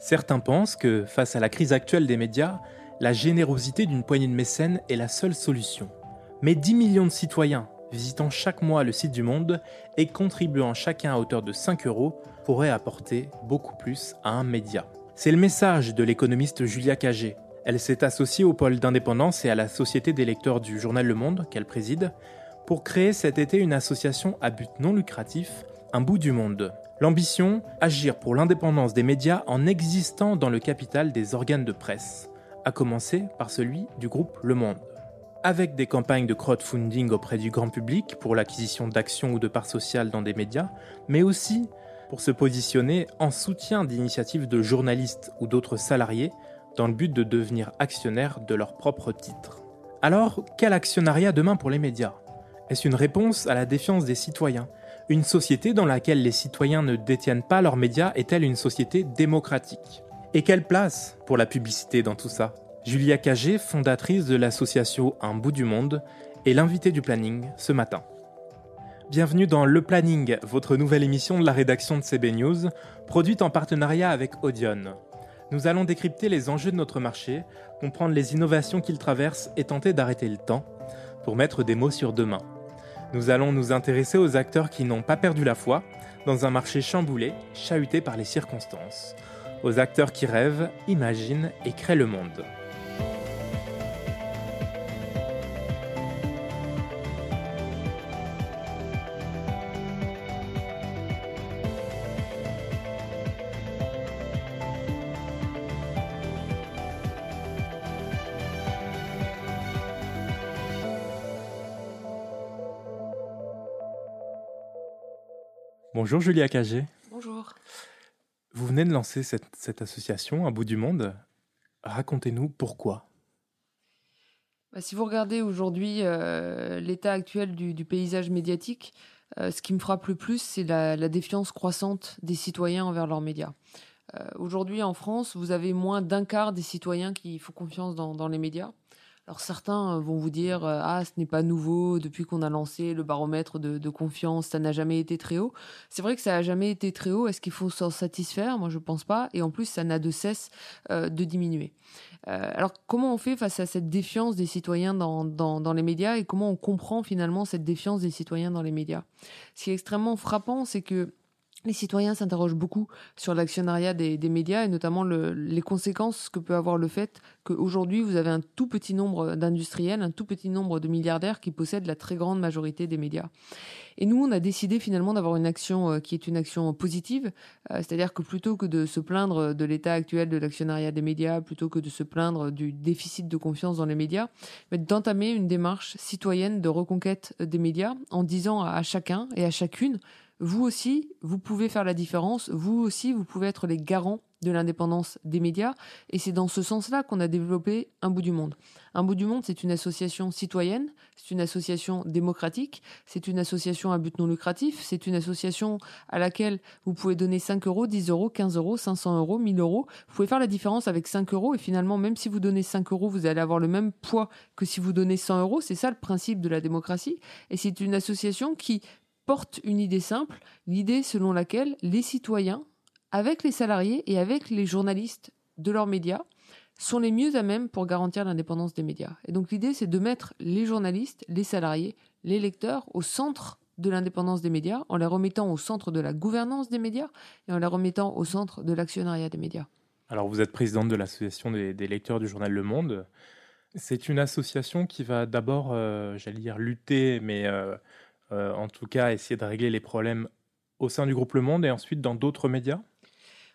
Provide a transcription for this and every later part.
Certains pensent que, face à la crise actuelle des médias, la générosité d'une poignée de mécènes est la seule solution. Mais 10 millions de citoyens visitant chaque mois le site du Monde et contribuant chacun à hauteur de 5 euros pourraient apporter beaucoup plus à un média. C'est le message de l'économiste Julia Cagé. Elle s'est associée au pôle d'indépendance et à la Société des lecteurs du journal Le Monde, qu'elle préside, pour créer cet été une association à but non lucratif, Un bout du monde. L'ambition, agir pour l'indépendance des médias en existant dans le capital des organes de presse, à commencer par celui du groupe Le Monde. Avec des campagnes de crowdfunding auprès du grand public pour l'acquisition d'actions ou de parts sociales dans des médias, mais aussi pour se positionner en soutien d'initiatives de journalistes ou d'autres salariés dans le but de devenir actionnaires de leur propre titre. Alors, quel actionnariat demain pour les médias? Est-ce une réponse à la défiance des citoyens? Une société dans laquelle les citoyens ne détiennent pas leurs médias est-elle une société démocratique? Et quelle place pour la publicité dans tout ça? Julia Cagé, fondatrice de l'association Un bout du monde, est l'invitée du planning ce matin. Bienvenue dans Le Planning, votre nouvelle émission de la rédaction de CB News, produite en partenariat avec Audion. Nous allons décrypter les enjeux de notre marché, comprendre les innovations qu'il traverse et tenter d'arrêter le temps pour mettre des mots sur demain. Nous allons nous intéresser aux acteurs qui n'ont pas perdu la foi dans un marché chamboulé, chahuté par les circonstances. Aux acteurs qui rêvent, imaginent et créent le monde. Bonjour Julia Cagé. Bonjour. Vous venez de lancer cette, association, Un bout du monde. Racontez-nous pourquoi. Bah, si vous regardez aujourd'hui euh, l'état actuel du, paysage médiatique, euh, ce qui me frappe le plus, c'est la, défiance croissante des citoyens envers leurs médias. Euh, aujourd'hui, en France, vous avez moins d'un quart des citoyens qui font confiance dans les médias. Alors certains euh, vont vous dire euh, ah ce n'est pas nouveau depuis qu'on a lancé le baromètre de, confiance ça n'a jamais été très haut. C'est vrai que ça n'a jamais été très haut. Est-ce qu'il faut s'en satisfaire? Moi je pense pas. Et en plus ça n'a de cesse euh, de diminuer. alors comment on fait face à cette défiance des citoyens dans, dans, les médias? Et comment on comprend finalement cette défiance des citoyens dans les médias? Ce qui est extrêmement frappant c'est que les citoyens s'interrogent beaucoup sur l'actionnariat des, médias et notamment les conséquences que peut avoir le fait qu'aujourd'hui vous avez un tout petit nombre d'industriels, un tout petit nombre de milliardaires qui possèdent la très grande majorité des médias. Et nous, on a décidé finalement d'avoir une action euh, qui est une action positive, euh, c'est-à-dire que plutôt que de se plaindre de l'état actuel de l'actionnariat des médias, plutôt que de se plaindre du déficit de confiance dans les médias, d'entamer une démarche citoyenne de reconquête des médias en disant à chacun et à chacune vous aussi, vous pouvez faire la différence, vous aussi, vous pouvez être les garants de l'indépendance des médias, et c'est dans ce sens-là qu'on a développé Un bout du monde. Un bout du monde, c'est une association citoyenne, c'est une association démocratique, c'est une association à but non lucratif, c'est une association à laquelle vous pouvez donner 5 euros, 10 euros, 15 euros, 500 euros, 1000 euros. Vous pouvez faire la différence avec 5 euros, et finalement, même si vous donnez 5 euros, vous allez avoir le même poids que si vous donnez 100 euros. C'est ça le principe de la démocratie, et c'est une association qui porte une idée simple, l'idée selon laquelle les citoyens, avec les salariés et avec les journalistes de leurs médias, sont les mieux à même pour garantir l'indépendance des médias. Et donc l'idée, c'est de mettre les journalistes, les salariés, les lecteurs au centre de l'indépendance des médias, en les remettant au centre de la gouvernance des médias et en les remettant au centre de l'actionnariat des médias. Alors vous êtes présidente de l'association des, lecteurs du journal Le Monde. C'est une association qui va d'abord, euh, j'allais dire, lutter, mais euh, en tout cas essayer de régler les problèmes au sein du groupe Le Monde et ensuite dans d'autres médias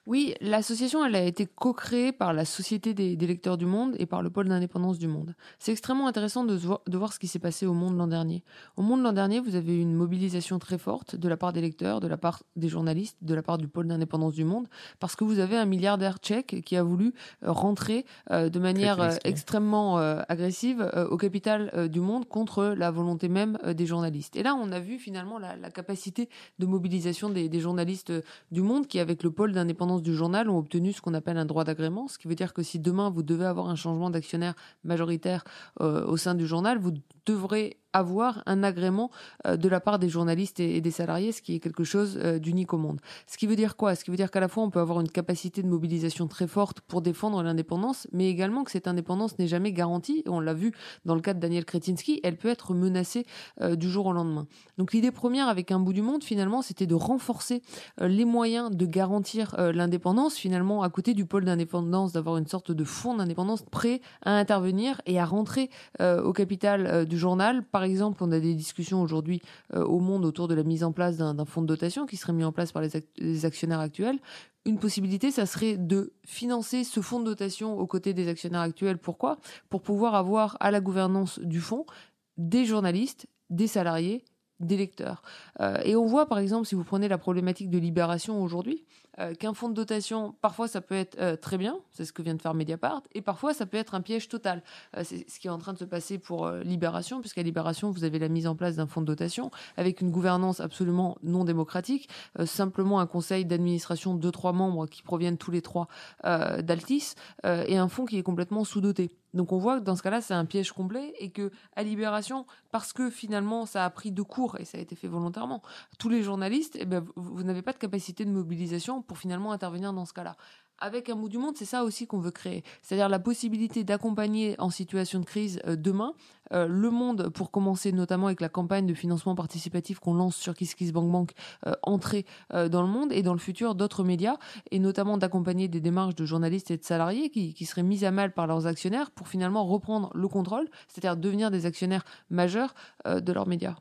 oui, l'association, elle a été co-créée par la Société des, lecteurs du monde et par le pôle d'indépendance du monde. C'est extrêmement intéressant de, de, voir ce qui s'est passé au monde l'an dernier. Au monde l'an dernier, vous avez eu une mobilisation très forte de la part des lecteurs, de la part des journalistes, de la part du pôle d'indépendance du monde, parce que vous avez un milliardaire tchèque qui a voulu euh, rentrer euh, de manière euh, extrêmement agressive au capital du monde contre la volonté même des journalistes. Et là, on a vu finalement la, la capacité de mobilisation des, des journalistes du monde qui, avec le pôle d'indépendance du journal ont obtenu ce qu'on appelle un droit d'agrément, ce qui veut dire que si demain vous devez avoir un changement d'actionnaire majoritaire euh, au sein du journal, vous devrait avoir un agrément euh, de la part des journalistes et, des salariés, ce qui est quelque chose euh, d'unique au monde. Ce qui veut dire quoi? Ce qui veut dire qu'à la fois on peut avoir une capacité de mobilisation très forte pour défendre l'indépendance, mais également que cette indépendance n'est jamais garantie. On l'a vu dans le cas de Daniel Kretinsky, elle peut être menacée euh, du jour au lendemain. Donc l'idée première avec un bout du monde, finalement, c'était de renforcer les moyens de garantir l'indépendance, finalement, à côté du pôle d'indépendance, d'avoir une sorte de fonds d'indépendance prêt à intervenir et à rentrer au capital du journal, par exemple, on a des discussions aujourd'hui euh, au monde autour de la mise en place d'un fonds de dotation qui serait mis en place par les, actionnaires actuels. Une possibilité, ça serait de financer ce fonds de dotation aux côtés des actionnaires actuels. Pourquoi? Pour pouvoir avoir à la gouvernance du fonds des journalistes, des salariés des. Euh, et on voit par exemple, si vous prenez la problématique de libération aujourd'hui, euh, qu'un fonds de dotation, parfois ça peut être euh, très bien, c'est ce que vient de faire Mediapart, et parfois ça peut être un piège total. c'est ce qui est en train de se passer pour Libération, puisqu'à Libération, vous avez la mise en place d'un fonds de dotation avec une gouvernance absolument non démocratique, simplement un conseil d'administration de trois membres qui proviennent tous les trois d'Altis, et un fonds qui est complètement sous-doté. Donc on voit que dans ce cas-là, c'est un piège complet et que à Libération, parce que finalement ça a pris de cours et ça a été fait volontairement, tous les journalistes, eh ben, vous n'avez pas de capacité de mobilisation pour finalement intervenir dans ce cas-là avec un bout du monde, c'est ça aussi qu'on veut créer. C'est-à-dire la possibilité d'accompagner en situation de crise euh, demain euh, le monde, pour commencer notamment avec la campagne de financement participatif qu'on lance sur KissKissBankBank, euh, entrer dans le monde et dans le futur d'autres médias, et notamment d'accompagner des démarches de journalistes et de salariés qui, qui seraient mises à mal par leurs actionnaires pour finalement reprendre le contrôle, c'est-à-dire devenir des actionnaires majeurs de leurs médias.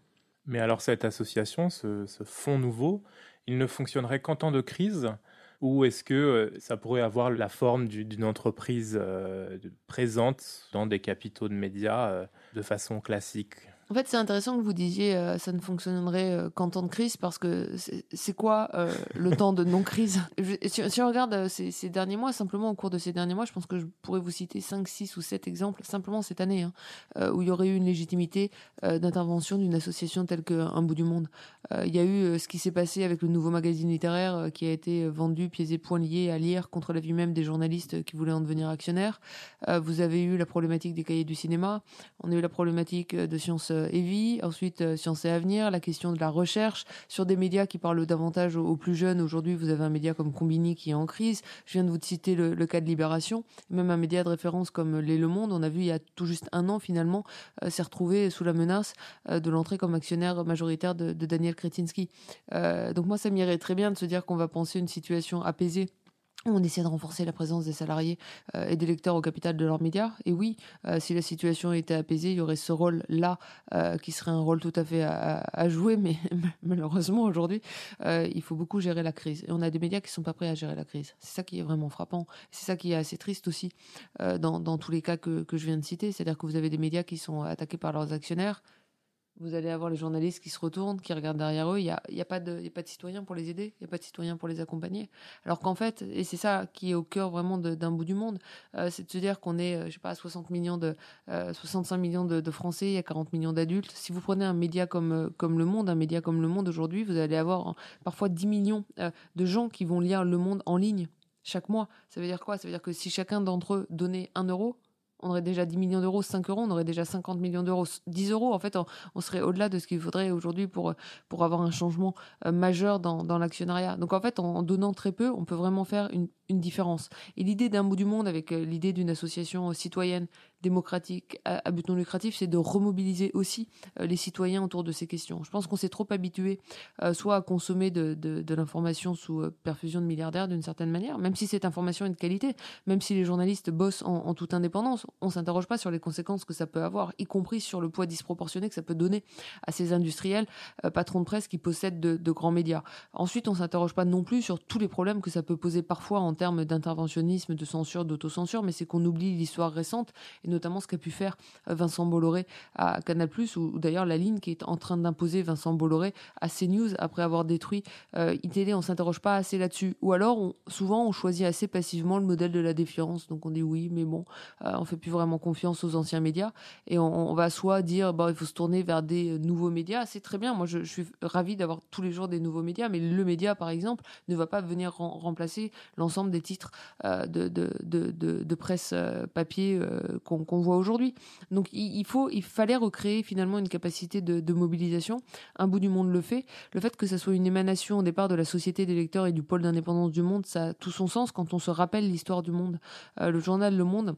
Mais alors cette association, ce, ce fonds nouveau, il ne fonctionnerait qu'en temps de crise ou est-ce que euh, ça pourrait avoir la forme d'une entreprise euh, présente dans des capitaux de médias euh, de façon classique? En fait, c'est intéressant que vous disiez euh, ça ne fonctionnerait euh, qu'en temps de crise parce que c'est quoi euh, le temps de non-crise? Si, on regarde ces, derniers mois, simplement au cours de ces derniers mois, je pense que je pourrais vous citer 5, 6 ou 7 exemples, simplement cette année, hein, où il y aurait eu une légitimité d'intervention d'une association telle qu'un bout du monde. il y a eu ce qui s'est passé avec le nouveau magazine littéraire qui a été vendu pieds et poings liés à lire contre la vie même des journalistes qui voulaient en devenir actionnaires. vous avez eu la problématique des cahiers du cinéma. On a eu la problématique de Sciences Evie, ensuite euh, Sciences et Avenir, la question de la recherche sur des médias qui parlent davantage aux, plus jeunes. Aujourd'hui, vous avez un média comme Combini qui est en crise. Je viens de vous citer le, cas de Libération. Même un média de référence comme Les Le Monde, on a vu il y a tout juste un an finalement, euh, s'est retrouvé sous la menace euh, de l'entrée comme actionnaire majoritaire de, Daniel Kretinsky. donc moi, ça m'irait très bien de se dire qu'on va penser une situation apaisée on essaie de renforcer la présence des salariés euh, et des lecteurs au capital de leurs médias. Et oui, euh, si la situation était apaisée, il y aurait ce rôle-là euh, qui serait un rôle tout à fait à, jouer. Mais malheureusement, aujourd'hui, il faut beaucoup gérer la crise. Et on a des médias qui ne sont pas prêts à gérer la crise. C'est ça qui est vraiment frappant. C'est ça qui est assez triste aussi dans, tous les cas que je viens de citer. C'est-à-dire que vous avez des médias qui sont attaqués par leurs actionnaires, vous allez avoir les journalistes qui se retournent, qui regardent derrière eux. Il n'y a, y a, pas de, a pas de citoyens pour les aider, il n'y a pas de citoyens pour les accompagner. Alors qu'en fait, et c'est ça qui est au cœur vraiment d'un bout du monde, euh, c'est de se dire qu'on est, euh, je sais pas, 60 millions de, 65 euh, millions de, Français, il y a 40 millions d'adultes. Si vous prenez un média comme, comme Le Monde, un média comme Le Monde aujourd'hui, vous allez avoir parfois 10 millions de gens qui vont lire Le Monde en ligne chaque mois. Ça veut dire quoi? Ça veut dire que si chacun d'entre eux donnait un euro, on aurait déjà 10 millions d'euros, 5 euros, on aurait déjà 50 millions d'euros, 10 euros. En fait, on, serait au-delà de ce qu'il faudrait aujourd'hui pour, pour avoir un changement euh, majeur dans, l'actionnariat. Donc en fait, en, donnant très peu, on peut vraiment faire une, une différence. Et l'idée d'un bout du monde avec euh, l'idée d'une association citoyenne démocratique à, but non lucratif, c'est de remobiliser aussi euh, les citoyens autour de ces questions. Je pense qu'on s'est trop habitué euh, soit à consommer de, de, l'information sous euh, perfusion de milliardaires d'une certaine manière, même si cette information est de qualité, même si les journalistes bossent en, toute indépendance, on s'interroge pas sur les conséquences que ça peut avoir, y compris sur le poids disproportionné que ça peut donner à ces industriels, patrons de presse qui possèdent de, grands médias. Ensuite, on s'interroge pas non plus sur tous les problèmes que ça peut poser parfois en termes d'interventionnisme, de censure, d'autocensure, mais c'est qu'on oublie l'histoire récente et notamment ce qu'a pu faire euh, Vincent Bolloré à Canal+, ou, d'ailleurs la ligne qui est en train d'imposer Vincent Bolloré à CNews après avoir détruit euh, ITD. On s'interroge pas assez là-dessus. Ou alors, souvent, on choisit assez passivement le modèle de la défiance. Donc on dit oui, mais bon, euh, fait fait plus vraiment confiance aux anciens médias et on, va soit dire bah il faut se tourner vers des nouveaux médias. C'est très bien. Moi, je, suis ravi d'avoir tous les jours des nouveaux médias, mais le média, par exemple, ne va pas venir remplacer l'ensemble des titres de, de, de, de, presse papier qu'on voit aujourd'hui. Donc, il, faut, il fallait recréer finalement une capacité de, mobilisation. Un bout du monde le fait. Le fait que ça soit une émanation au départ de la société des lecteurs et du pôle d'indépendance du monde, ça a tout son sens quand on se rappelle l'histoire du monde. Euh, le journal Le Monde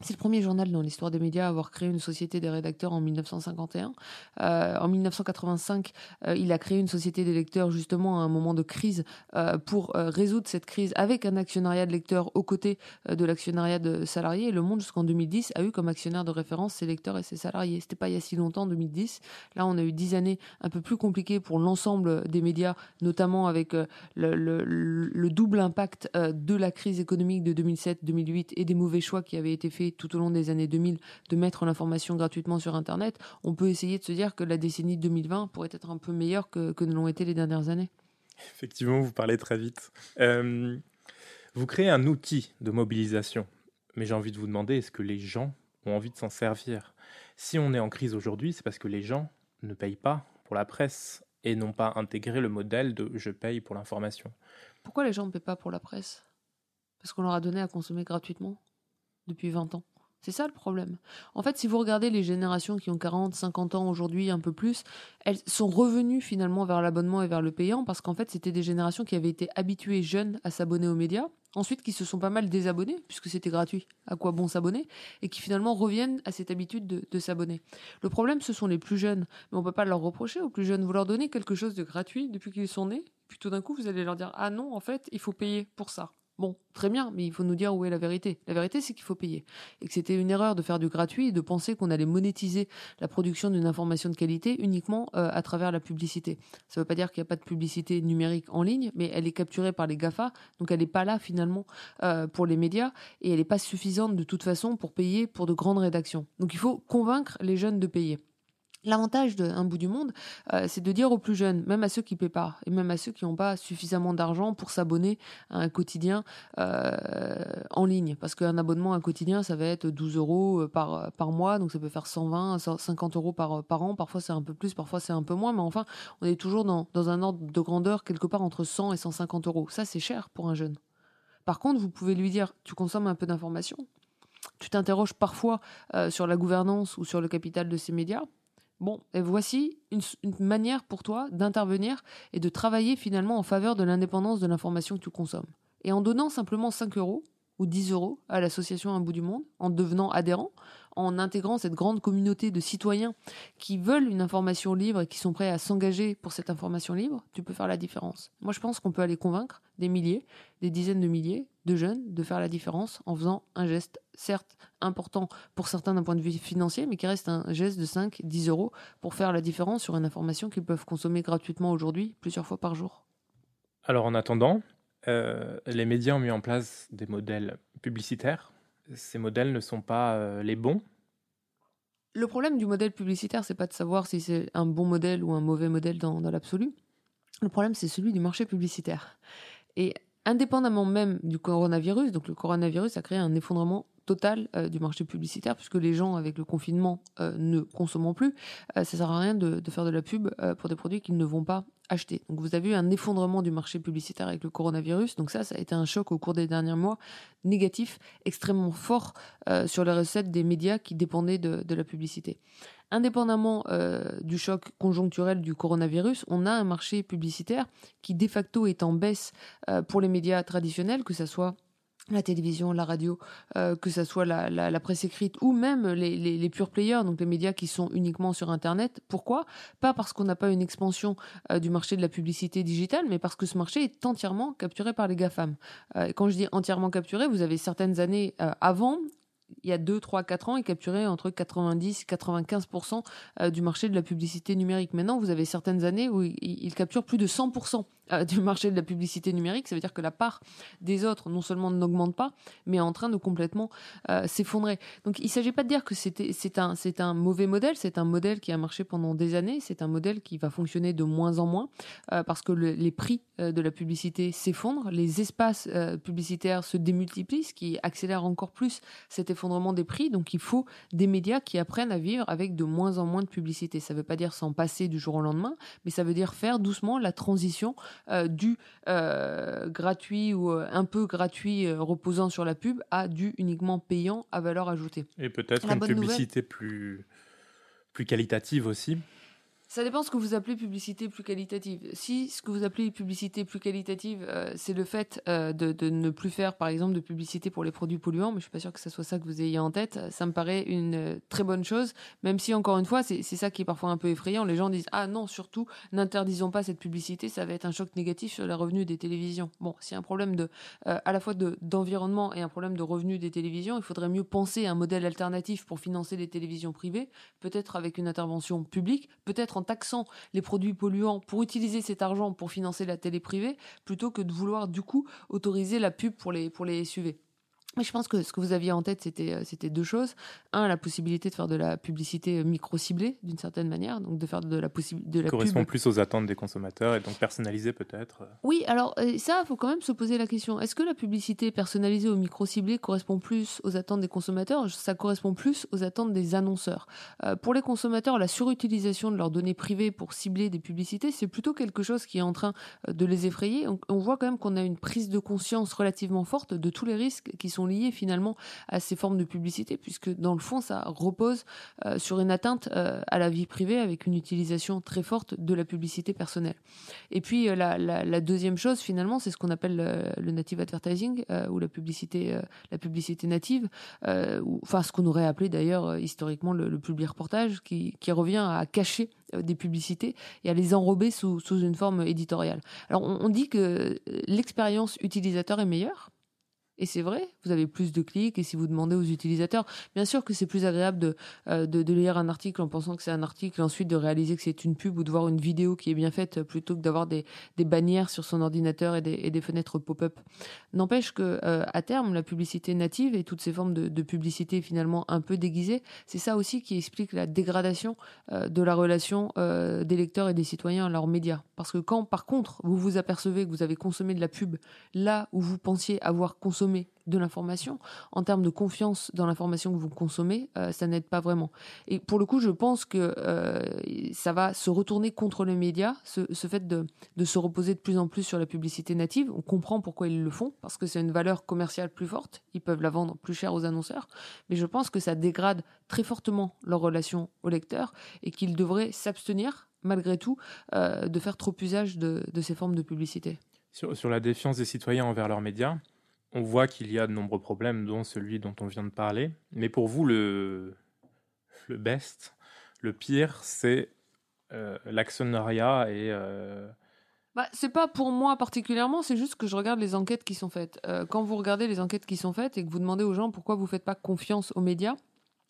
c'est le premier journal dans l'histoire des médias à avoir créé une société des rédacteurs en 1951. Euh, en 1985, euh, il a créé une société des lecteurs justement à un moment de crise euh, pour résoudre cette crise avec un actionnariat de lecteurs aux côtés de l'actionnariat de salariés. Le Monde, jusqu'en 2010, a eu comme actionnaire de référence ses lecteurs et ses salariés. C'était pas il y a si longtemps, 2010. Là, on a eu dix années un peu plus compliquées pour l'ensemble des médias, notamment avec le, le, double impact de la crise économique de 2007-2008 et des mauvais choix qui avaient été faits tout au long des années 2000 de mettre l'information gratuitement sur Internet, on peut essayer de se dire que la décennie 2020 pourrait être un peu meilleure que, que ne l'ont été les dernières années. Effectivement, vous parlez très vite. Euh, vous créez un outil de mobilisation, mais j'ai envie de vous demander, est-ce que les gens ont envie de s'en servir? Si on est en crise aujourd'hui, c'est parce que les gens ne payent pas pour la presse et n'ont pas intégré le modèle de je paye pour l'information. Pourquoi les gens ne paient pas pour la presse? Parce qu'on leur a donné à consommer gratuitement? Depuis 20 ans. C'est ça le problème. En fait, si vous regardez les générations qui ont 40, 50 ans aujourd'hui, un peu plus, elles sont revenues finalement vers l'abonnement et vers le payant parce qu'en fait, c'était des générations qui avaient été habituées jeunes à s'abonner aux médias, ensuite qui se sont pas mal désabonnés puisque c'était gratuit. À quoi bon s'abonner? Et qui finalement reviennent à cette habitude de, s'abonner. Le problème, ce sont les plus jeunes, mais on peut pas leur reprocher aux plus jeunes. Vous leur donnez quelque chose de gratuit depuis qu'ils sont nés, puis tout d'un coup, vous allez leur dire ah non, en fait, il faut payer pour ça. Bon, très bien, mais il faut nous dire où est la vérité. La vérité, c'est qu'il faut payer. Et que c'était une erreur de faire du gratuit et de penser qu'on allait monétiser la production d'une information de qualité uniquement euh, à travers la publicité. Ça ne veut pas dire qu'il n'y a pas de publicité numérique en ligne, mais elle est capturée par les GAFA, donc elle n'est pas là finalement euh, pour les médias et elle n'est pas suffisante de toute façon pour payer pour de grandes rédactions. Donc il faut convaincre les jeunes de payer. L'avantage d'un bout du monde, euh, c'est de dire aux plus jeunes, même à ceux qui ne paient pas, et même à ceux qui n'ont pas suffisamment d'argent pour s'abonner à un quotidien euh, en ligne. Parce qu'un abonnement à un quotidien, ça va être 12 euros euh, par, par mois, donc ça peut faire 120, 50 euros par, par an. Parfois c'est un peu plus, parfois c'est un peu moins, mais enfin, on est toujours dans, dans un ordre de grandeur quelque part entre 100 et 150 euros. Ça, c'est cher pour un jeune. Par contre, vous pouvez lui dire, tu consommes un peu d'informations, tu t'interroges parfois sur la gouvernance ou sur le capital de ces médias Bon, et voici une, manière pour toi d'intervenir et de travailler finalement en faveur de l'indépendance de l'information que tu consommes. Et en donnant simplement 5 euros ou 10 euros à l'association Un bout du monde, en devenant adhérent, en intégrant cette grande communauté de citoyens qui veulent une information libre et qui sont prêts à s'engager pour cette information libre, tu peux faire la différence. Moi, je pense qu'on peut aller convaincre des milliers, des dizaines de milliers de jeunes de faire la différence en faisant un geste, certes important pour certains d'un point de vue financier, mais qui reste un geste de 5, 10 euros pour faire la différence sur une information qu'ils peuvent consommer gratuitement aujourd'hui, plusieurs fois par jour. Alors en attendant, euh, les médias ont mis en place des modèles publicitaires ces modèles ne sont pas euh, les bons? Le problème du modèle publicitaire, c'est pas de savoir si c'est un bon modèle ou un mauvais modèle dans, dans l'absolu. Le problème, c'est celui du marché publicitaire. Et indépendamment même du coronavirus, donc le coronavirus a créé un effondrement total euh, du marché publicitaire, puisque les gens, avec le confinement, euh, ne consomment plus. Euh, ça sert à rien de, faire de la pub pour des produits qu'ils ne vont pas acheter. Donc vous avez eu un effondrement du marché publicitaire avec le coronavirus. Donc ça, ça a été un choc au cours des derniers mois négatif, extrêmement fort sur les recettes des médias qui dépendaient de la publicité. Indépendamment du choc conjoncturel du coronavirus, on a un marché publicitaire qui de facto est en baisse pour les médias traditionnels, que ce soit la télévision, la radio, euh, que ce soit la, presse écrite ou même les, les, pure players, donc les médias qui sont uniquement sur Internet. Pourquoi? Pas parce qu'on n'a pas une expansion euh, du marché de la publicité digitale, mais parce que ce marché est entièrement capturé par les GAFAM. Euh, quand je dis entièrement capturé, vous avez certaines années avant, il y a 2, 3, 4 ans, il capturait entre 90 et 95% du marché de la publicité numérique. Maintenant, vous avez certaines années où il, capture plus de 100% du marché de la publicité numérique. Ça veut dire que la part des autres, non seulement n'augmente pas, mais est en train de complètement s'effondrer. Donc il ne s'agit pas de dire que c'est un, un mauvais modèle, c'est un modèle qui a marché pendant des années, c'est un modèle qui va fonctionner de moins en moins, parce que les prix de la publicité s'effondrent, les espaces publicitaires se démultiplient, ce qui accélère encore plus cet effondrement des prix. Donc il faut des médias qui apprennent à vivre avec de moins en moins de publicité. Ça ne veut pas dire s'en passer du jour au lendemain, mais ça veut dire faire doucement la transition euh, du euh, gratuit ou euh, un peu gratuit reposant sur la pub à du uniquement payant à valeur ajoutée. Et peut-être une publicité plus, plus qualitative aussi ça dépend ce que vous appelez publicité plus qualitative. Si ce que vous appelez publicité plus qualitative, euh, c'est le fait euh, de, ne plus faire, par exemple, de publicité pour les produits polluants, mais je suis pas sûr que ce soit ça que vous ayez en tête, ça me paraît une euh, très bonne chose, même si, encore une fois, c'est ça qui est parfois un peu effrayant. Les gens disent Ah non, surtout, n'interdisons pas cette publicité, ça va être un choc négatif sur les revenus des télévisions. Bon, a un problème de, à la fois d'environnement et un problème de revenus des télévisions, il faudrait mieux penser à un modèle alternatif pour financer les télévisions privées, peut-être avec une intervention publique, peut-être en taxant les produits polluants pour utiliser cet argent pour financer la télé privée, plutôt que de vouloir du coup autoriser la pub pour les, pour les SUV. Mais je pense que ce que vous aviez en tête, c'était, euh, c'était deux choses. Un, la possibilité de faire de la publicité euh, micro-ciblée, d'une certaine manière, donc de faire de la possibilité de la correspond plus aux attentes des consommateurs et donc personnalisée peut-être. Euh. Oui, alors ça, il faut quand même se poser la question. Est-ce que la publicité personnalisée ou micro-ciblée correspond plus aux attentes des consommateurs? Ça correspond plus aux attentes des annonceurs. pour les consommateurs, la surutilisation de leurs données privées pour cibler des publicités, c'est plutôt quelque chose qui est en train de les effrayer. On, on voit quand même qu'on a une prise de conscience relativement forte de tous les risques qui sont liées finalement à ces formes de publicité, puisque dans le fond, ça repose euh, sur une atteinte euh, à la vie privée avec une utilisation très forte de la publicité personnelle. Et puis euh, la, deuxième chose, finalement, c'est ce qu'on appelle le, native advertising ou la publicité, la publicité native, ou, enfin ce qu'on aurait appelé d'ailleurs historiquement le, le public reportage, qui, revient à cacher des publicités et à les enrober sous une forme éditoriale. Alors on dit que l'expérience utilisateur est meilleure, et c'est vrai, vous avez plus de clics et si vous demandez aux utilisateurs, bien sûr que c'est plus agréable euh, de, de, lire un article en pensant que c'est un article, et ensuite de réaliser que c'est une pub ou de voir une vidéo qui est bien faite plutôt que d'avoir des, des, bannières sur son ordinateur et des, des fenêtres pop-up. N'empêche que euh, à terme, la publicité native et toutes ces formes de, de publicité finalement un peu déguisées, c'est ça aussi qui explique la dégradation euh, de la relation des lecteurs et des citoyens à leurs médias. Parce que quand par contre vous vous apercevez que vous avez consommé de la pub là où vous pensiez avoir consommé de l'information, en termes de confiance dans l'information que vous consommez, euh, ça n'aide pas vraiment. Et pour le coup, je pense que euh, ça va se retourner contre les médias, ce, fait de, se reposer de plus en plus sur la publicité native. On comprend pourquoi ils le font, parce que c'est une valeur commerciale plus forte, ils peuvent la vendre plus cher aux annonceurs, mais je pense que ça dégrade très fortement leur relation aux lecteurs et qu'ils devraient s'abstenir, malgré tout, euh, de faire trop usage de, ces formes de publicité. sur la défiance des citoyens envers leurs médias, on voit qu'il y a de nombreux problèmes, dont celui dont on vient de parler. Mais pour vous, le, best, le pire, c'est euh, l'actionnariat et. Euh... Bah, c'est pas pour moi particulièrement, c'est juste que je regarde les enquêtes qui sont faites. Euh, quand vous regardez les enquêtes qui sont faites et que vous demandez aux gens pourquoi vous faites pas confiance aux médias,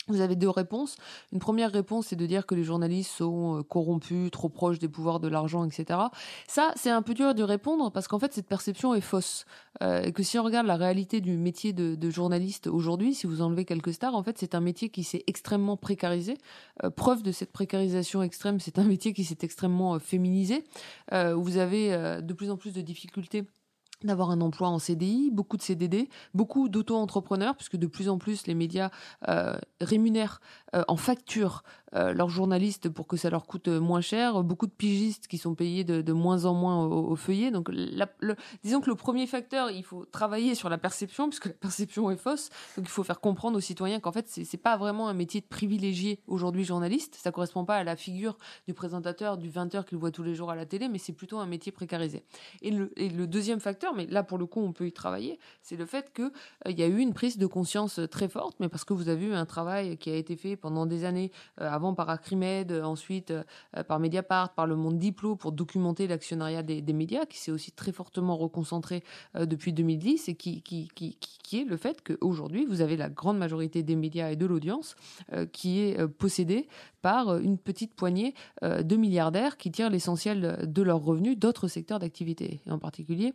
vous avez deux réponses. Une première réponse, c'est de dire que les journalistes sont euh, corrompus, trop proches des pouvoirs de l'argent, etc. Ça, c'est un peu dur de répondre parce qu'en fait, cette perception est fausse. Euh, et que si on regarde la réalité du métier de, journaliste aujourd'hui, si vous enlevez quelques stars, en fait, c'est un métier qui s'est extrêmement précarisé. Euh, preuve de cette précarisation extrême, c'est un métier qui s'est extrêmement féminisé, vous avez de plus en plus de difficultés d'avoir un emploi en CDI, beaucoup de CDD, beaucoup d'auto-entrepreneurs, puisque de plus en plus les médias euh, rémunèrent euh, en facture leurs journalistes pour que ça leur coûte moins cher, beaucoup de pigistes qui sont payés de, moins en moins au, feuillet. Donc, disons que le premier facteur, il faut travailler sur la perception, puisque la perception est fausse. Donc, il faut faire comprendre aux citoyens qu'en fait, c'est pas vraiment un métier de privilégié aujourd'hui journaliste. Ça correspond pas à la figure du présentateur du 20h qu'il voit tous les jours à la télé, mais c'est plutôt un métier précarisé. Et le, et le deuxième facteur, mais là pour le coup on peut y travailler, c'est le fait qu'il euh, y a eu une prise de conscience très forte, mais parce que vous avez eu un travail qui a été fait pendant des années euh, avant par Acrimed, ensuite par Mediapart, par Le Monde Diplo, pour documenter l'actionnariat des, médias, qui s'est aussi très fortement reconcentré depuis 2010 et qui, qui, qui, qui est le fait qu'aujourd'hui, vous avez la grande majorité des médias et de l'audience qui est possédée par une petite poignée de milliardaires qui tirent l'essentiel de leurs revenus d'autres secteurs d'activité, et en particulier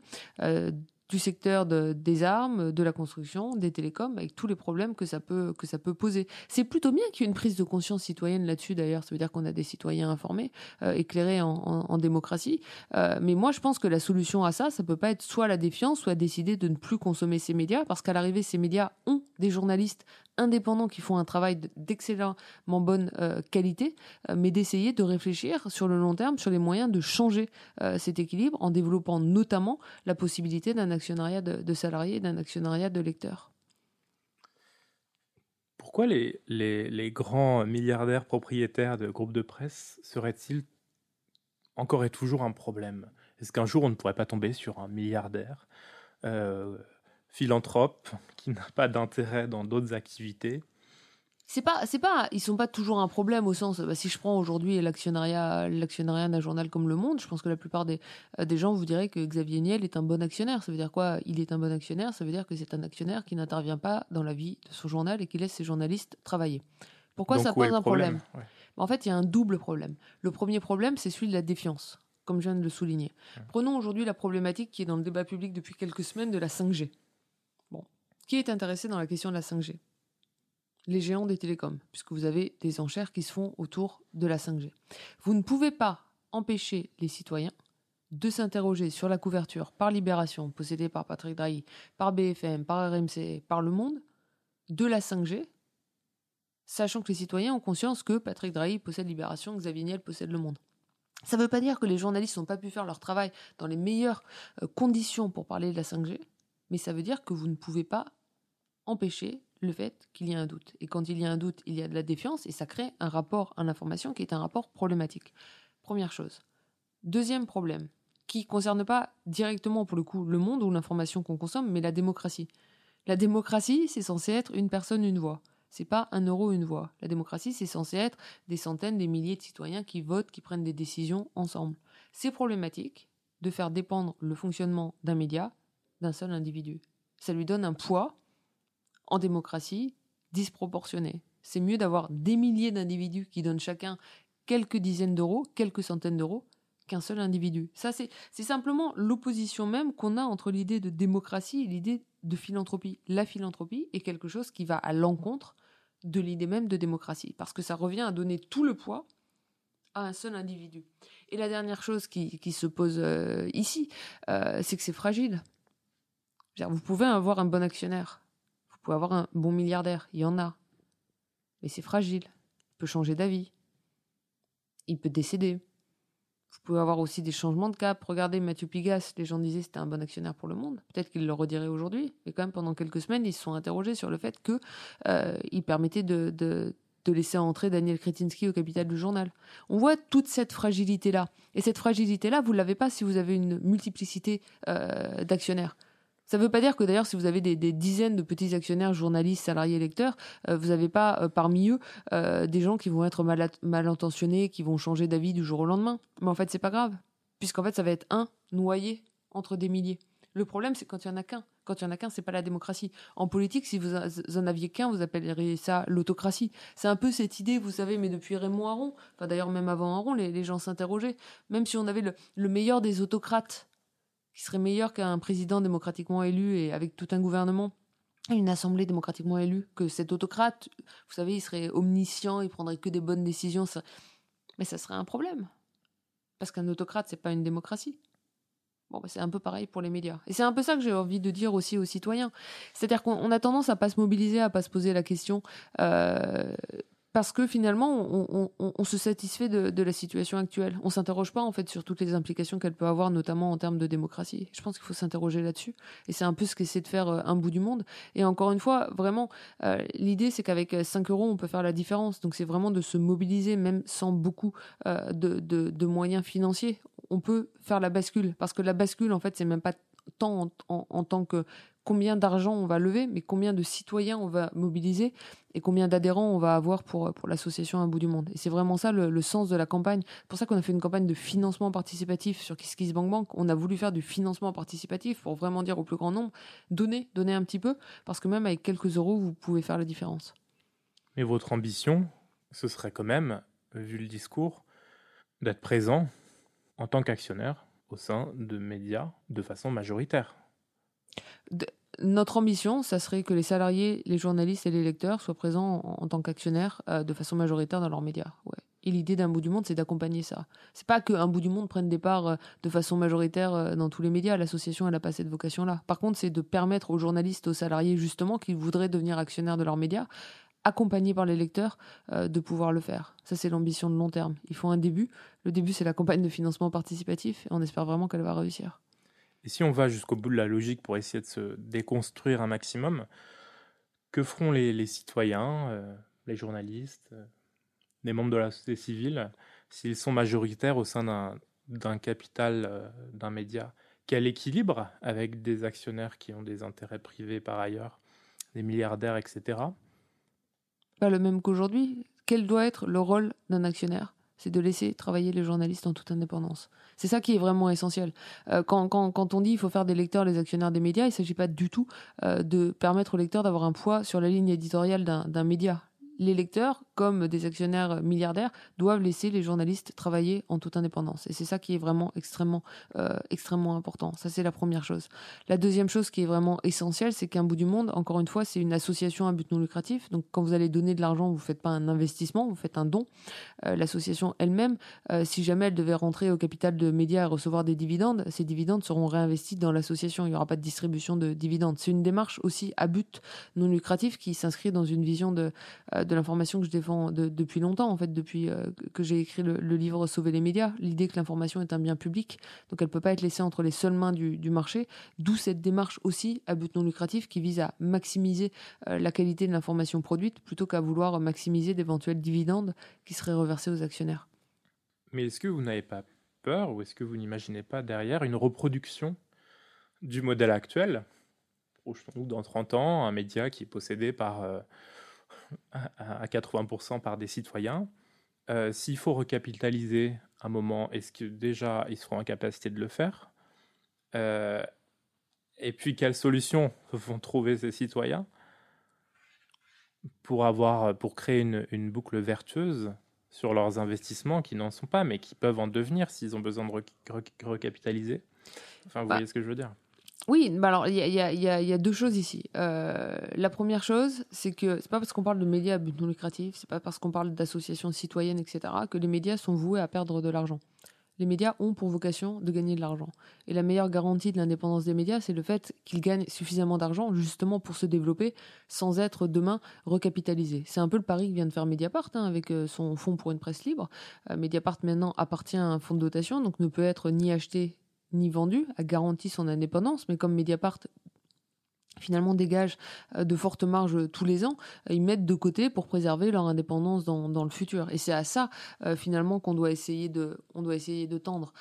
du secteur des armes, de la construction, des télécoms, avec tous les problèmes que ça peut, que ça peut poser. C'est plutôt bien qu'il y ait une prise de conscience citoyenne là-dessus, d'ailleurs. Ça veut dire qu'on a des citoyens informés, euh, éclairés en, démocratie. Euh, mais moi, je pense que la solution à ça, ça peut pas être soit la défiance, soit décider de ne plus consommer ces médias, parce qu'à l'arrivée, ces médias ont des journalistes indépendants qui font un travail d'excellemment bonne euh, qualité, euh, mais d'essayer de réfléchir sur le long terme sur les moyens de changer euh, cet équilibre en développant notamment la possibilité d'un actionnariat de, salariés, d'un actionnariat de lecteurs. Pourquoi les, les, grands milliardaires propriétaires de groupes de presse seraient-ils encore et toujours un problème? Est-ce qu'un jour on ne pourrait pas tomber sur un milliardaire? Philanthrope qui n'a pas d'intérêt dans d'autres activités. C'est pas, c'est pas, ils sont pas toujours un problème au sens. Bah, si je prends aujourd'hui l'actionnariat, l'actionnariat d'un journal comme Le Monde, je pense que la plupart des, euh, des gens vous diraient que Xavier Niel est un bon actionnaire. Ça veut dire quoi? Il est un bon actionnaire. Ça veut dire que c'est un actionnaire qui n'intervient pas dans la vie de son journal et qui laisse ses journalistes travailler. Pourquoi ça pose un problème, En fait, il y a un double problème. Le premier problème, c'est celui de la défiance, comme je viens de le souligner. Prenons aujourd'hui la problématique qui est dans le débat public depuis quelques semaines de la 5G. Qui est intéressé dans la question de la 5G Les géants des télécoms, puisque vous avez des enchères qui se font autour de la 5G. Vous ne pouvez pas empêcher les citoyens de s'interroger sur la couverture par Libération, possédée par Patrick Drahi, par BFM, par RMC, par Le Monde, de la 5G, sachant que les citoyens ont conscience que Patrick Drahi possède Libération, Xavier Niel possède Le Monde. Ça ne veut pas dire que les journalistes n'ont pas pu faire leur travail dans les meilleures euh, conditions pour parler de la 5G, mais ça veut dire que vous ne pouvez pas empêcher le fait qu'il y ait un doute. Et quand il y a un doute, il y a de la défiance et ça crée un rapport à l'information qui est un rapport problématique. Première chose. Deuxième problème, qui ne concerne pas directement pour le coup le monde ou l'information qu'on consomme, mais la démocratie. La démocratie, c'est censé être une personne, une voix. C'est pas un euro, une voix. La démocratie, c'est censé être des centaines, des milliers de citoyens qui votent, qui prennent des décisions ensemble. C'est problématique de faire dépendre le fonctionnement d'un média d'un seul individu. Ça lui donne un poids en démocratie disproportionné. C'est mieux d'avoir des milliers d'individus qui donnent chacun quelques dizaines d'euros, quelques centaines d'euros, qu'un seul individu. Ça, c'est simplement l'opposition même qu'on a entre l'idée de démocratie et l'idée de philanthropie. La philanthropie est quelque chose qui va à l'encontre de l'idée même de démocratie, parce que ça revient à donner tout le poids à un seul individu. Et la dernière chose qui, se pose euh, ici, euh, c'est que c'est fragile. Vous pouvez avoir un bon actionnaire, pouvez avoir un bon milliardaire, il y en a. Mais c'est fragile. Il peut changer d'avis. Il peut décéder. Vous pouvez avoir aussi des changements de cap. Regardez Mathieu Pigas, les gens disaient que c'était un bon actionnaire pour le monde. Peut-être qu'il le redirait aujourd'hui. Mais quand même, pendant quelques semaines, ils se sont interrogés sur le fait qu'il euh, permettait de, laisser entrer Daniel Kretinsky au capital du journal. On voit toute cette fragilité-là. Et cette fragilité-là, vous ne l'avez pas si vous avez une multiplicité euh, d'actionnaires. Ça ne veut pas dire que d'ailleurs, si vous avez des, dizaines de petits actionnaires, journalistes, salariés, lecteurs, euh, vous n'avez pas euh, parmi eux euh, des gens qui vont être mal, intentionnés, qui vont changer d'avis du jour au lendemain. Mais en fait, c'est pas grave, puisqu'en fait, ça va être un noyé entre des milliers. Le problème, c'est quand il y en a qu'un. Quand il y en a qu'un, c'est pas la démocratie. En politique, si vous en aviez qu'un, vous appelleriez ça l'autocratie. C'est un peu cette idée, vous savez, mais depuis Raymond Aron, enfin d'ailleurs même avant Aron, les, gens s'interrogeaient. Même si on avait le meilleur des autocrates qui serait meilleur qu'un président démocratiquement élu et avec tout un gouvernement une assemblée démocratiquement élue, que cet autocrate, vous savez, il serait omniscient, il prendrait que des bonnes décisions, mais ça serait un problème. Parce qu'un autocrate, c'est pas une démocratie. Bon, bah, c'est un peu pareil pour les médias. Et c'est un peu ça que j'ai envie de dire aussi aux citoyens. C'est-à-dire qu'on a tendance à pas se mobiliser, à pas se poser la question. Euh, parce que finalement, on, se satisfait de, la situation actuelle. On s'interroge pas en fait sur toutes les implications qu'elle peut avoir, notamment en termes de démocratie. Je pense qu'il faut s'interroger là-dessus. Et c'est un peu ce qu'essaie de faire euh, un bout du monde. Et encore une fois, vraiment, euh, l'idée c'est qu'avec 5 euros, on peut faire la différence. Donc c'est vraiment de se mobiliser, même sans beaucoup euh, de, moyens financiers. On peut faire la bascule, parce que la bascule, en fait, c'est même pas tant en tant que combien d'argent on va lever, mais combien de citoyens on va mobiliser et combien d'adhérents on va avoir pour, pour l'association Un bout du monde. Et c'est vraiment ça le, sens de la campagne. C'est pour ça qu'on a fait une campagne de financement participatif sur KissKissBankBank. On a voulu faire du financement participatif pour vraiment dire au plus grand nombre, donnez, donnez un petit peu, parce que même avec quelques euros, vous pouvez faire la différence. Mais votre ambition, ce serait quand même, vu le discours, d'être présent en tant qu'actionnaire au sein de médias de façon majoritaire. Notre ambition, ça serait que les salariés, les journalistes et les lecteurs soient présents en, tant qu'actionnaires euh, de façon majoritaire dans leurs médias. Et l'idée d'un bout du monde, c'est d'accompagner ça. C'est pas qu'un bout du monde prenne des parts euh, de façon majoritaire euh, dans tous les médias. L'association, elle n'a pas cette vocation-là. Par contre, c'est de permettre aux journalistes, aux salariés, justement, qui voudraient devenir actionnaires de leurs médias, accompagnés par les lecteurs, de pouvoir le faire. Ça, c'est l'ambition de long terme. Il faut un début. Le début, c'est la campagne de financement participatif. Et on espère vraiment qu'elle va réussir. Et si on va jusqu'au bout de la logique pour essayer de se déconstruire un maximum, que feront les, citoyens, euh, les journalistes, euh, les membres de la société civile, s'ils sont majoritaires au sein d'un capital, euh, d'un média? Quel équilibre avec des actionnaires qui ont des intérêts privés par ailleurs, des milliardaires, etc. Pas le même qu'aujourd'hui. Quel doit être le rôle d'un actionnaire? C'est de laisser travailler les journalistes en toute indépendance. C'est ça qui est vraiment essentiel. Euh, quand, on dit qu'il faut faire des lecteurs les actionnaires des médias, il ne s'agit pas du tout euh, de permettre aux lecteurs d'avoir un poids sur la ligne éditoriale d'un média les lecteurs, comme des actionnaires milliardaires, doivent laisser les journalistes travailler en toute indépendance. Et c'est ça qui est vraiment extrêmement, euh, extrêmement important. Ça, c'est la première chose. La deuxième chose qui est vraiment essentielle, c'est qu'un bout du monde, encore une fois, c'est une association à but non lucratif. Donc, quand vous allez donner de l'argent, vous ne faites pas un investissement, vous faites un don. Euh, l'association elle-même, euh, si jamais elle devait rentrer au capital de médias et recevoir des dividendes, ces dividendes seront réinvestis dans l'association. Il n'y aura pas de distribution de dividendes. C'est une démarche aussi à but non lucratif qui s'inscrit dans une vision de de l'information que je défends depuis longtemps, en fait, depuis euh, que j'ai écrit le, livre Sauver les médias. L'idée que l'information est un bien public, donc elle ne peut pas être laissée entre les seules mains du, marché. D'où cette démarche aussi à but non lucratif qui vise à maximiser euh, la qualité de l'information produite plutôt qu'à vouloir maximiser d'éventuels dividendes qui seraient reversés aux actionnaires. Mais est-ce que vous n'avez pas peur ou est-ce que vous n'imaginez pas derrière une reproduction du modèle actuel Projetons-nous dans 30 ans, un média qui est possédé par euh, à 80% par des citoyens. Euh, s'il faut recapitaliser un moment, est-ce que déjà ils seront en capacité de le faire? Euh, Et puis quelles solutions vont trouver ces citoyens? Pour avoir, pour créer une, une boucle vertueuse sur leurs investissements qui n'en sont pas, mais qui peuvent en devenir s'ils ont besoin de recapitaliser? Enfin, vous bah, voyez ce que je veux dire? Oui, alors il y a, deux choses ici. Euh, la première chose, c'est que c'est pas parce qu'on parle de médias à but non lucratif, c'est pas parce qu'on parle d'associations citoyennes, etc., que les médias sont voués à perdre de l'argent. Les médias ont pour vocation de gagner de l'argent. Et la meilleure garantie de l'indépendance des médias, c'est le fait qu'ils gagnent suffisamment d'argent justement pour se développer sans être demain recapitalisés. C'est un peu le pari que vient de faire Mediapart hein, avec euh, son fonds pour une presse libre. Euh, Mediapart maintenant appartient à un fonds de dotation, donc ne peut être ni acheté ni vendu, a garanti son indépendance, mais comme Mediapart finalement dégage euh, de fortes marges tous les ans, euh, ils mettent de côté pour préserver leur indépendance dans, le futur. Et c'est à ça euh, finalement qu'on doit essayer de, doit essayer de tendre.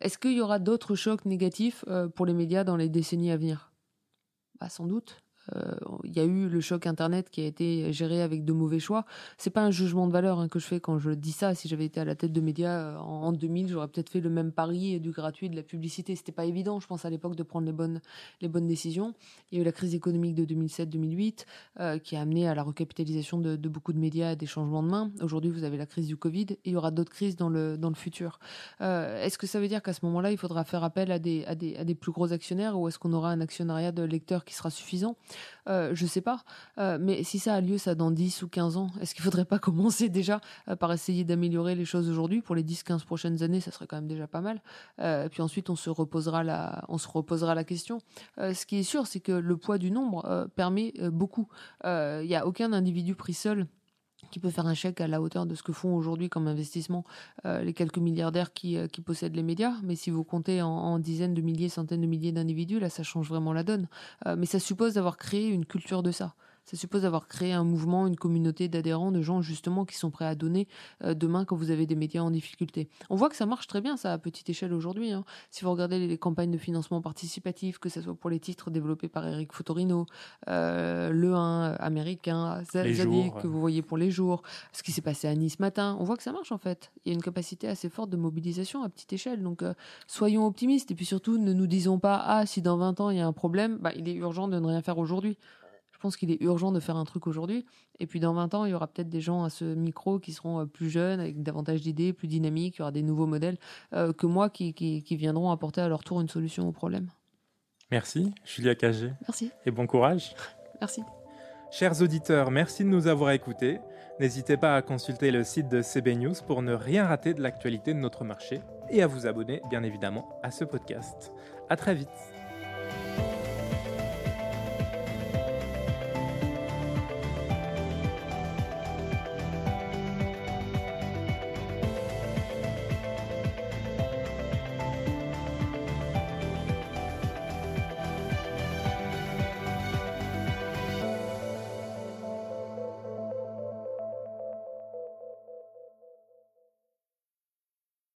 Est-ce qu'il y aura d'autres chocs négatifs pour les médias dans les décennies à venir? Bah, Sans doute. Euh, il y a eu le choc Internet qui a été géré avec de mauvais choix. C'est pas un jugement de valeur hein, que je fais quand je dis ça. Si j'avais été à la tête de médias euh, en, 2000, j'aurais peut-être fait le même pari du gratuit, de la publicité. C'était pas évident, je pense, à l'époque de prendre les bonnes, les bonnes décisions. Il y a eu la crise économique de 2007-2008 euh, qui a amené à la recapitalisation de, beaucoup de médias, à des changements de main. Aujourd'hui, vous avez la crise du Covid et il y aura d'autres crises dans le, dans le futur. est-ce que ça veut dire qu'à ce moment-là, il faudra faire appel à des, à des, à des plus gros actionnaires ou est-ce qu'on aura un actionnariat de lecteurs qui sera suffisant? Euh, je sais pas. Euh, mais si ça a lieu, ça dans 10 ou 15 ans, est-ce qu'il faudrait pas commencer déjà euh, par essayer d'améliorer les choses aujourd'hui? Pour les 10-15 prochaines années, ça serait quand même déjà pas mal. puis ensuite, on se reposera la, on se reposera la question. ce qui est sûr, c'est que le poids du nombre permet beaucoup. Il n'y a aucun individu pris seul qui peut faire un chèque à la hauteur de ce que font aujourd'hui comme investissement euh, les quelques milliardaires qui, euh, qui, possèdent les médias. Mais si vous comptez en, dizaines de milliers, centaines de milliers d'individus, là, ça change vraiment la donne. Euh, mais ça suppose d'avoir créé une culture de ça. Ça suppose d'avoir créé un mouvement, une communauté d'adhérents, de gens justement qui sont prêts à donner euh, demain quand vous avez des médias en difficulté. On voit que ça marche très bien, ça, à petite échelle aujourd'hui. Hein. Si vous regardez les campagnes de financement participatif, que ce soit pour les titres développés par Eric Fotorino, euh, Le 1 américain, Zadig, que vous voyez pour les jours, ce qui s'est passé à Nice matin, on voit que ça marche en fait. Il y a une capacité assez forte de mobilisation à petite échelle. Donc euh, soyons optimistes et puis surtout ne nous disons pas ah si dans 20 ans il y a un problème, bah, il est urgent de ne rien faire aujourd'hui. Je pense qu'il est urgent de faire un truc aujourd'hui. Et puis dans 20 ans, il y aura peut-être des gens à ce micro qui seront euh, plus jeunes, avec davantage d'idées, plus dynamiques, il y aura des nouveaux modèles euh, que moi qui, qui, qui, viendront apporter à leur tour une solution au problème. Merci, Julia Cagé. Merci. Et bon courage. Merci. Chers auditeurs, merci de nous avoir écoutés. N'hésitez pas à consulter le site de CB News pour ne rien rater de l'actualité de notre marché et à vous abonner bien évidemment à ce podcast. À très vite.